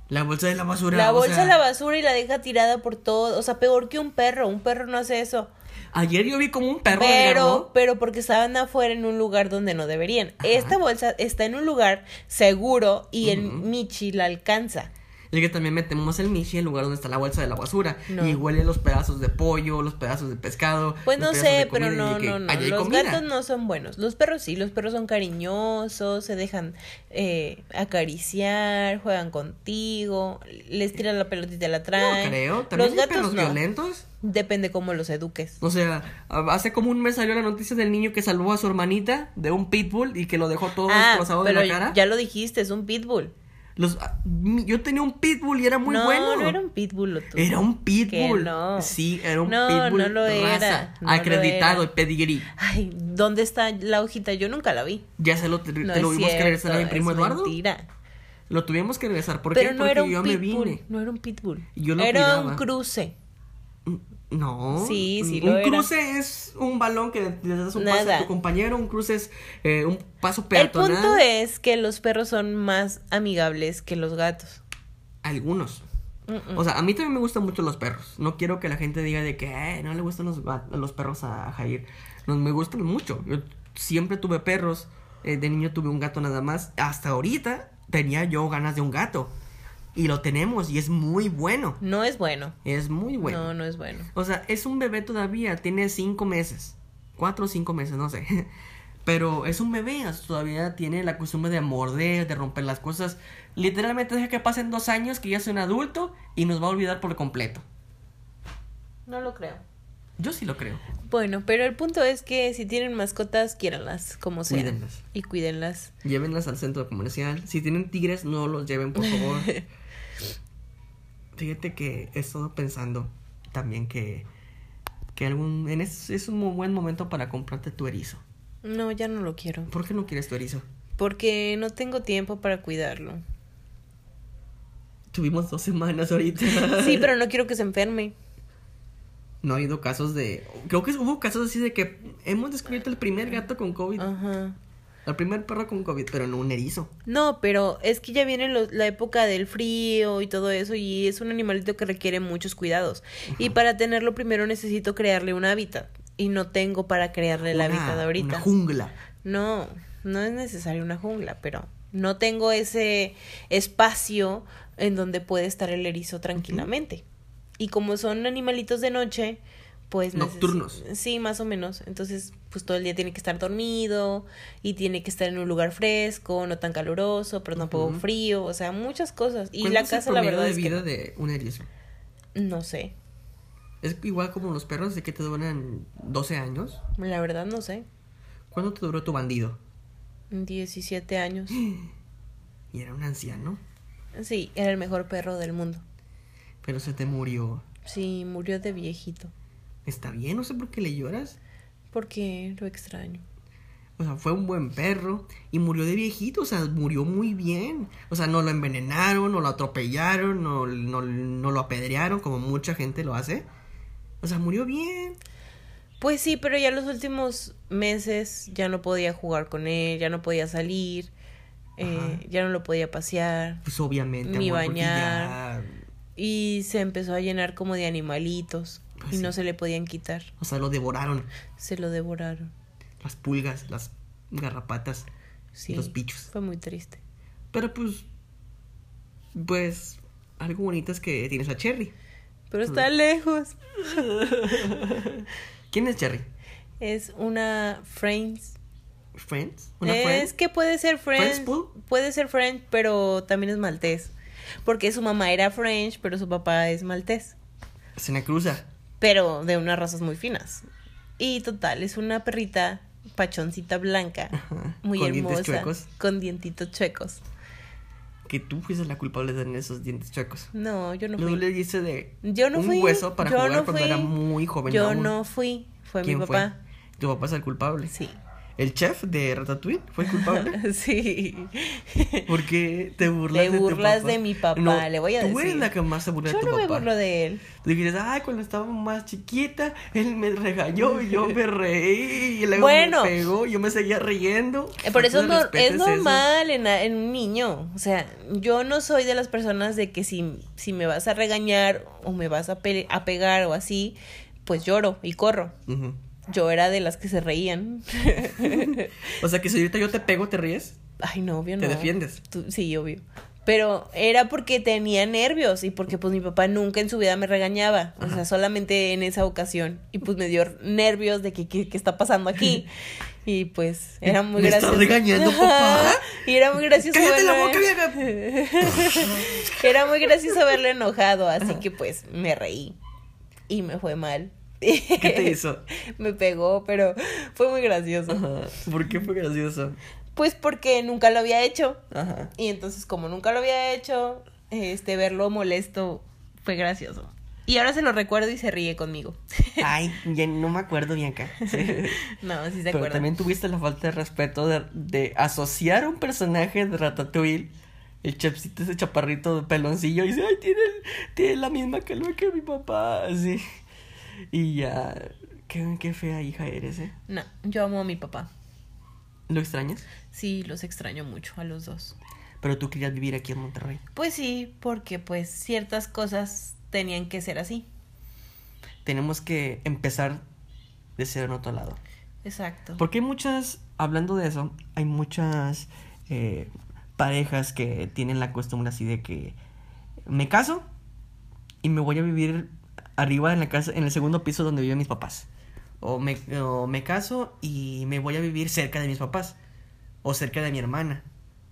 La bolsa de la basura. La o bolsa sea, de la basura y la deja tirada por todo. O sea, peor que un perro. Un perro no hace eso. Ayer yo vi como un perro Pero, pero porque estaban afuera en un lugar donde no deberían. Esta bolsa está en un lugar seguro y Ujú. en Michi la alcanza. Es que también metemos el Michi en el lugar donde está la bolsa de la basura. No. Y huele los pedazos de pollo, los pedazos de pescado. Pues no sé, pero no, no, no. Los comida. gatos no son buenos. Los perros sí, los perros son cariñosos, se dejan eh, acariciar, juegan contigo, les tiran la pelotita y la No traen. creo. También los gatos perros no. violentos. Depende cómo los eduques. O sea, hace como un mes salió la noticia del niño que salvó a su hermanita de un pitbull y que lo dejó todo Ah, destrozado de la cara. ya lo dijiste, es un pitbull. Los, ah, yo tenía un pitbull y era muy no, bueno. no era un pitbull. Era un pitbull. No. Sí, era un No, pitbull no lo raza, era, no lo acreditado era. y pedigree. Ay, ¿dónde está la hojita? Yo nunca la vi. Ya se lo, te, No lo tuvimos que regresar a mi primo es Eduardo. Mentira. Lo tuvimos que regresar. ¿Por Pero qué? no Porque era un yo me pitbull. vine. No era un pitbull. Y yo lo era cuidaba. un cruce. No. Sí, sí Un era. cruce es un balón que le das un paso a tu compañero. Un cruce es eh, un paso El peatonal. punto es que los perros son más amigables que los gatos. Algunos. O sea, a mí también me gustan mucho los perros. No quiero que la gente diga de que "Eh, no le gustan los, los perros a Jair. No, me gustan mucho. Yo siempre tuve perros. Eh, de niño tuve un gato nada más. Hasta ahorita tenía yo ganas de un gato. Y lo tenemos y es muy bueno. No es bueno. Es muy bueno. No, no es bueno. O sea, es un bebé todavía. Tiene cinco meses. Cuatro o cinco meses, no sé. Pero es un bebé. Todavía tiene la costumbre de morder, de romper las cosas. Literalmente deja que pasen dos años, que ya sea un adulto y nos va a olvidar por completo. No lo creo. Yo sí lo creo. Bueno, pero el punto es que si tienen mascotas, quiéranlas como sea. Cuídenlas. Y cuídenlas. Llévenlas al centro comercial. Si tienen tigres, no los lleven, por favor. Fíjate que he estado pensando también que, que algún, en es, es un muy buen momento para comprarte tu erizo. No, ya no lo quiero. ¿Por qué no quieres tu erizo? Porque no tengo tiempo para cuidarlo. Tuvimos dos semanas ahorita. Sí, pero no quiero que se enferme. No ha habido casos de. Creo que hubo casos así de que hemos descubierto el primer gato con COVID. Ajá. El primer perro con COVID, pero no un erizo. No, pero es que ya viene lo- la época del frío y todo eso y es un animalito que requiere muchos cuidados. Y para tenerlo primero necesito crearle un hábitat y no tengo para crearle el Una- hábitat ahorita. Una jungla. No, no es necesario una jungla, pero no tengo ese espacio en donde puede estar el erizo tranquilamente. Y como son animalitos de noche, pues... Nocturnos. Sí, más o menos. Entonces, pues todo el día tiene que estar dormido y tiene que estar en un lugar fresco, no tan caluroso, pero tampoco frío, o sea, muchas cosas. Y ¿Cuánto la casa, la verdad de es vida de un erizo? no sé. Es igual como los perros de que te duran 12 años. La verdad no sé. ¿Cuándo te duró tu bandido? 17 años. Y era un anciano. Sí, era el mejor perro del mundo. Pero se te murió. Sí, murió de viejito. Está bien, no sé por qué le lloras. Porque lo extraño. O sea, fue un buen perro y murió de viejito, o sea, murió muy bien. O sea, no lo envenenaron, no lo atropellaron, no, no, no lo apedrearon como mucha gente lo hace. O sea, murió bien. Pues sí, pero ya los últimos meses ya no podía jugar con él, ya no podía salir, eh, ya no lo podía pasear Pues obviamente, Ni amor, bañar. ya- y se empezó a llenar como de animalitos Pues y sí. no se le podían quitar, O sea, lo devoraron. se lo devoraron. Las pulgas, las garrapatas, Sí, los bichos. fue muy triste. Pero pues, pues, algo bonito es que tienes a Cherry. Pero está lejos. ¿Quién es Cherry? Es una Friends. ¿Friends? ¿Una es friend? que puede ser Friends. ¿Friends? Puede ser French, pero también es maltés. Porque su mamá era French, pero su papá es maltés. Se me cruza. Pero de unas razas muy finas. Y total, es una perrita pachoncita blanca. Ajá, Muy con hermosa. chuecos. Con dientitos chuecos. Que tú fuiste la culpable de tener esos dientes chuecos. No, yo no fui. le hice de Yo no un fui. hueso para yo jugar no cuando era muy joven. Yo aún. no fui. Fue mi ¿Quién papá. fue? ¿Tu papá es el culpable? Sí. ¿El chef de Ratatouille fue el culpable? sí. ¿Por qué te burlas Te de tu burlas papá? de mi papá, No, le voy a tú decir. eres la que más se burla Yo de tu no me papá. burlo de él. Dijiste, ay, cuando estaba más chiquita, él me regañó y yo me reí y luego Bueno. me pegó y yo me seguía riendo. Eh, Por eso no, es eso. normal en, a- en un niño. O sea, yo no soy de las personas de que si, si me vas a regañar o me vas a, pe- a pegar o así, pues lloro y corro. Ujú. Yo era de las que se reían. O sea que si ahorita yo te pego, ¿te ríes? Ay, no, obvio no. ¿Te defiendes? Tú- sí, obvio. Pero era porque tenía nervios y porque pues mi papá nunca en su vida me regañaba. O sea, solamente en esa ocasión. Y pues me dio nervios de que qué qué está pasando aquí. Y pues era muy ¿Me estás gracioso. regañando, papá? Y era muy gracioso ¡Cállate la verlo- boca, vieja! Era muy gracioso verlo enojado, así que pues me reí. Y me fue mal. ¿Qué te hizo? Me pegó, pero fue muy gracioso. Ajá. ¿Por qué fue gracioso? Pues porque nunca lo había hecho. Ajá. Y entonces, como nunca lo había hecho, este verlo molesto fue gracioso. Y ahora se lo recuerdo y se ríe conmigo. Ay, ya no me acuerdo, Bianca. Sí. no, sí se Pero acuerda. también tuviste la falta de respeto de, de asociar un personaje de Ratatouille, el chefcito ese chaparrito de peloncillo, y dice, ay, tiene, tiene la misma calva que mi papá, así. Y ya, qué, qué fea hija eres, ¿eh? No, yo amo a mi papá. ¿Lo extrañas? Sí, los extraño mucho a los dos. Pero tú querías vivir aquí en Monterrey. Pues sí, porque pues ciertas cosas tenían que ser así. Tenemos que empezar de cero en otro lado. Exacto. Porque hay muchas, hablando de eso, hay muchas eh, parejas que tienen la costumbre así de que me caso y me voy a vivir arriba en la casa, en el segundo piso donde viven mis papás. O me, o me caso y me voy a vivir cerca de mis papás. O cerca de mi hermana.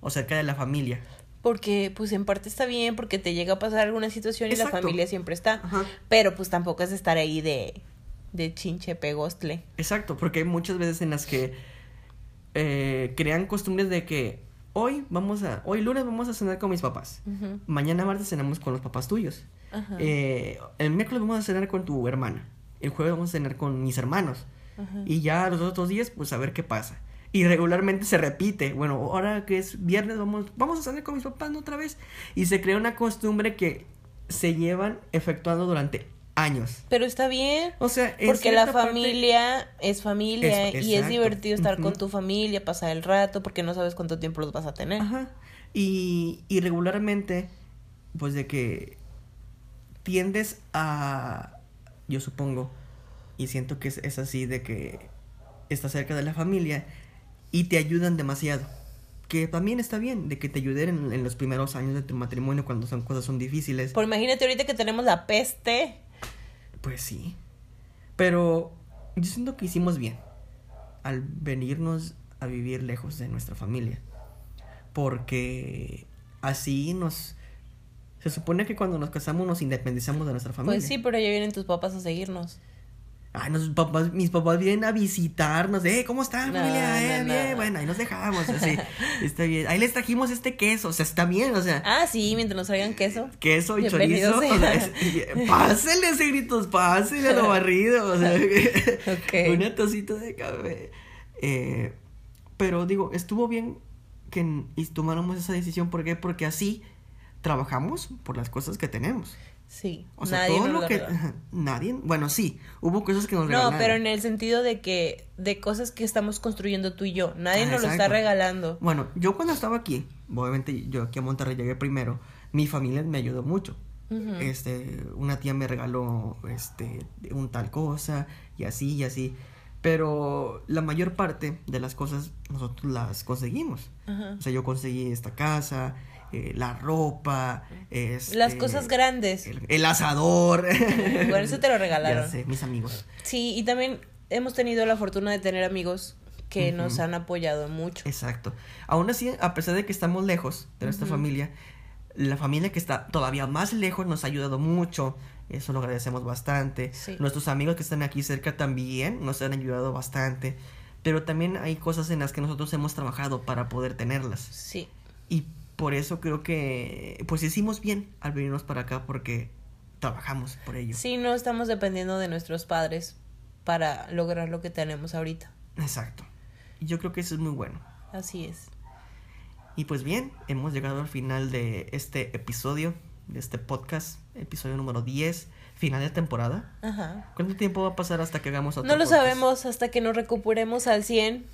O cerca de la familia. Porque pues en parte está bien porque te llega a pasar alguna situación y Exacto. la familia siempre está. Ajá. Pero pues tampoco es estar ahí de, de chinche pegostle. Exacto, porque hay muchas veces en las que eh, crean costumbres de que hoy vamos a, hoy lunes vamos a cenar con mis papás. Mañana martes cenamos con los papás tuyos. Ajá. Eh, el miércoles vamos a cenar con tu hermana. El jueves vamos a cenar con mis hermanos. Ajá. Y ya los otros días, pues a ver qué pasa. Y regularmente se repite. Bueno, ahora que es viernes, vamos, vamos a cenar con mis papás ¿no? otra vez. Y se crea una costumbre que se llevan efectuando durante años. Pero está bien. O sea, Porque la parte- familia es familia Es- y es divertido estar con tu familia, pasar el rato, porque no sabes cuánto tiempo los vas a tener. Ajá. Y, y regularmente, pues de que tiendes a, yo supongo, y siento que es, es así, de que estás cerca de la familia y te ayudan demasiado. Que también está bien, de que te ayuden en, en los primeros años de tu matrimonio cuando son cosas son difíciles. Por imagínate ahorita que tenemos la peste. Pues sí. Pero yo siento que hicimos bien al venirnos a vivir lejos de nuestra familia. Porque así nos... Se supone que cuando nos casamos nos independizamos de nuestra familia. Pues sí, pero ya vienen tus papás a seguirnos. Ay, nos- papás, mis papás vienen a visitarnos. Eh, ¿cómo está, No, familia? Eh, no, bien. no. Bueno, ahí nos dejamos. Así. está bien. Ahí les trajimos este queso. O sea, está bien. O sea, Ah, sí, mientras nos traigan queso. queso y chorizo. o sea, es- pásenle ese gritos, pásenle a lo barrido. O sea, una tacita de café. Eh, pero digo, estuvo bien que tomáramos esa decisión. ¿Por qué? Porque así trabajamos por las cosas que tenemos. Sí, O sea, nadie todo nos lo lo que. regaló. Nadie. Bueno, sí, hubo cosas que nos No, regalaron. pero en el sentido de que de cosas que estamos construyendo tú y yo. Nadie Ah, nos lo está regalando. Bueno, yo cuando estaba aquí, obviamente yo aquí a Monterrey llegué primero, mi familia me ayudó mucho. Este, una tía me regaló este un tal cosa y así y así. Pero la mayor parte de las cosas nosotros las conseguimos. Ajá. O sea, yo conseguí esta casa eh, la ropa, Las este, cosas grandes. el, el asador. Bueno, eso te lo regalaron. Ya sé, mis amigos. Sí, y también hemos tenido la fortuna de tener amigos que nos han apoyado mucho. Exacto. Aún así, a pesar de que estamos lejos de nuestra familia, la familia que está todavía más lejos nos ha ayudado mucho. Eso lo agradecemos bastante. Sí. Nuestros amigos que están aquí cerca también nos han ayudado bastante. Pero también hay cosas en las que nosotros hemos trabajado para poder tenerlas. Sí. Y por eso creo que pues hicimos bien al venirnos para acá porque trabajamos por ello. Sí, no estamos dependiendo de nuestros padres para lograr lo que tenemos ahorita. Exacto. Y yo creo que eso es muy bueno. Así es. Y pues bien, hemos llegado al final de este episodio, de este podcast, episodio número 10, final de temporada. Ajá. ¿Cuánto tiempo va a pasar hasta que hagamos otro No lo podcast? sabemos hasta que nos recuperemos al 100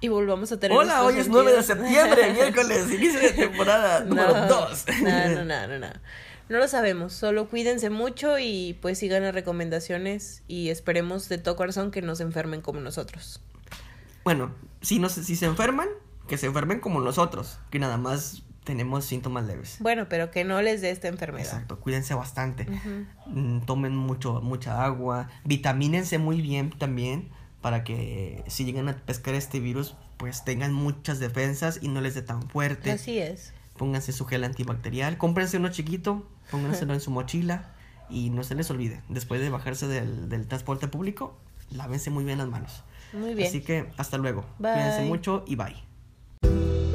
y volvamos a tener Hola, hoy es 9 de septiembre, miércoles, inicio de temporada número 2. No, no, no, no, no. No lo sabemos, solo cuídense mucho y pues sigan las recomendaciones y esperemos de todo corazón que no se enfermen como nosotros. Bueno, si, no, si se enferman, que se enfermen como nosotros, que nada más tenemos síntomas leves. Bueno, pero que no les dé esta enfermedad. Exacto, cuídense bastante. Mm, Tomen mucho, mucha agua, vitamínense muy bien también para que si llegan a pescar este virus, pues tengan muchas defensas y no les dé tan fuerte. Así es. Pónganse su gel antibacterial, cómprense uno chiquito, pónganselo en su mochila y no se les olvide, después de bajarse del, del transporte público, lávense muy bien las manos. Muy bien. Así que hasta luego. Bye. Cuídense mucho y bye.